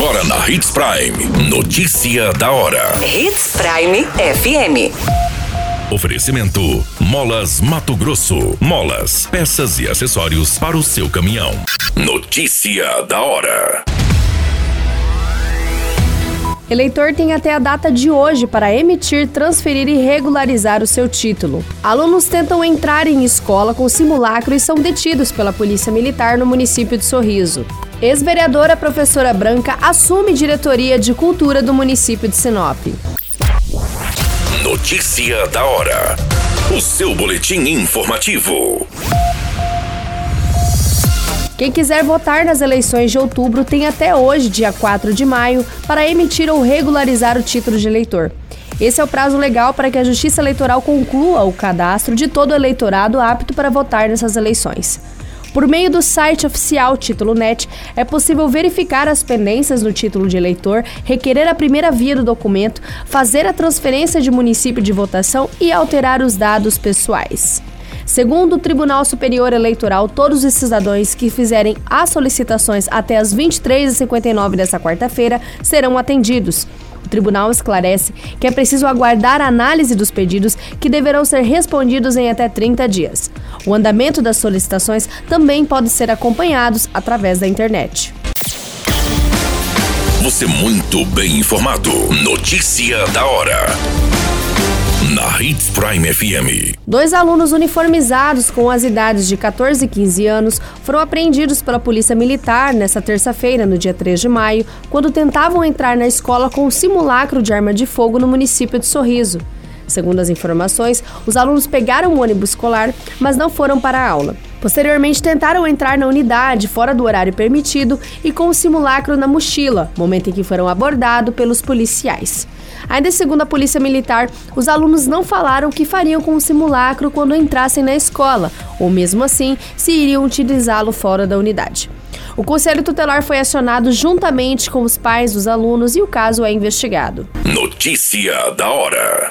Agora na Hits Prime. Notícia da hora. Hits Prime FM. Oferecimento: Molas Mato Grosso. Molas, peças e acessórios para o seu caminhão. Notícia da hora. Eleitor tem até a data de hoje para emitir, transferir e regularizar o seu título. Alunos tentam entrar em escola com simulacro e são detidos pela Polícia Militar no município de Sorriso. Ex-vereadora professora Branca assume diretoria de cultura do município de Sinop. Notícia da hora. O seu boletim informativo. Quem quiser votar nas eleições de outubro tem até hoje, dia 4 de maio, para emitir ou regularizar o título de eleitor. Esse é o prazo legal para que a Justiça Eleitoral conclua o cadastro de todo eleitorado apto para votar nessas eleições. Por meio do site oficial Título Net, é possível verificar as pendências no título de eleitor, requerer a primeira via do documento, fazer a transferência de município de votação e alterar os dados pessoais. Segundo o Tribunal Superior Eleitoral, todos os cidadãos que fizerem as solicitações até as 23h59 desta quarta-feira serão atendidos. O tribunal esclarece que é preciso aguardar a análise dos pedidos, que deverão ser respondidos em até 30 dias. O andamento das solicitações também pode ser acompanhados através da internet. Você muito bem informado. Notícia da hora na Hits Prime FM. Dois alunos uniformizados com as idades de 14 e 15 anos foram apreendidos pela Polícia Militar nesta terça-feira, no dia 3 de maio, quando tentavam entrar na escola com um simulacro de arma de fogo no município de Sorriso. Segundo as informações, os alunos pegaram o ônibus escolar, mas não foram para a aula. Posteriormente, tentaram entrar na unidade fora do horário permitido e com o simulacro na mochila, momento em que foram abordados pelos policiais. Ainda segundo a Polícia Militar, os alunos não falaram o que fariam com o simulacro quando entrassem na escola, ou mesmo assim, se iriam utilizá-lo fora da unidade. O Conselho Tutelar foi acionado juntamente com os pais dos alunos e o caso é investigado. Notícia da hora.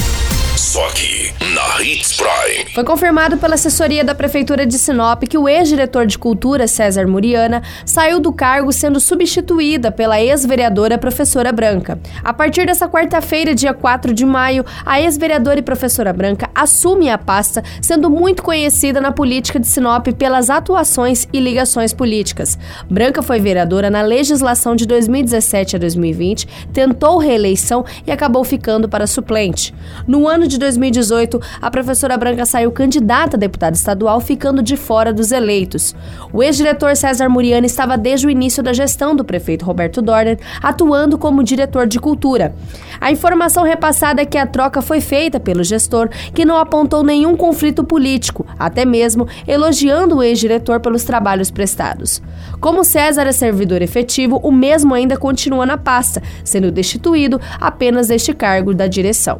Só aqui, na Hits Prime. Foi confirmado pela assessoria da Prefeitura de Sinop que o ex-diretor de Cultura, César Muriana, saiu do cargo sendo substituída pela ex-vereadora professora Branca. A partir dessa quarta-feira, dia 4 de maio, a ex-vereadora e professora Branca assume a pasta, sendo muito conhecida na política de Sinop pelas atuações e ligações políticas. Branca foi vereadora na legislação de 2017 a 2020, tentou reeleição e acabou ficando para suplente. No ano de 2018, a professora Branca saiu candidata a deputada estadual, ficando de fora dos eleitos. O ex-diretor César Muriani estava desde o início da gestão do prefeito Roberto Dorner, atuando como diretor de cultura. A informação repassada é que a troca foi feita pelo gestor, que não apontou nenhum conflito político, até mesmo elogiando o ex-diretor pelos trabalhos prestados. Como César é servidor efetivo, o mesmo ainda continua na pasta, sendo destituído apenas deste cargo da direção.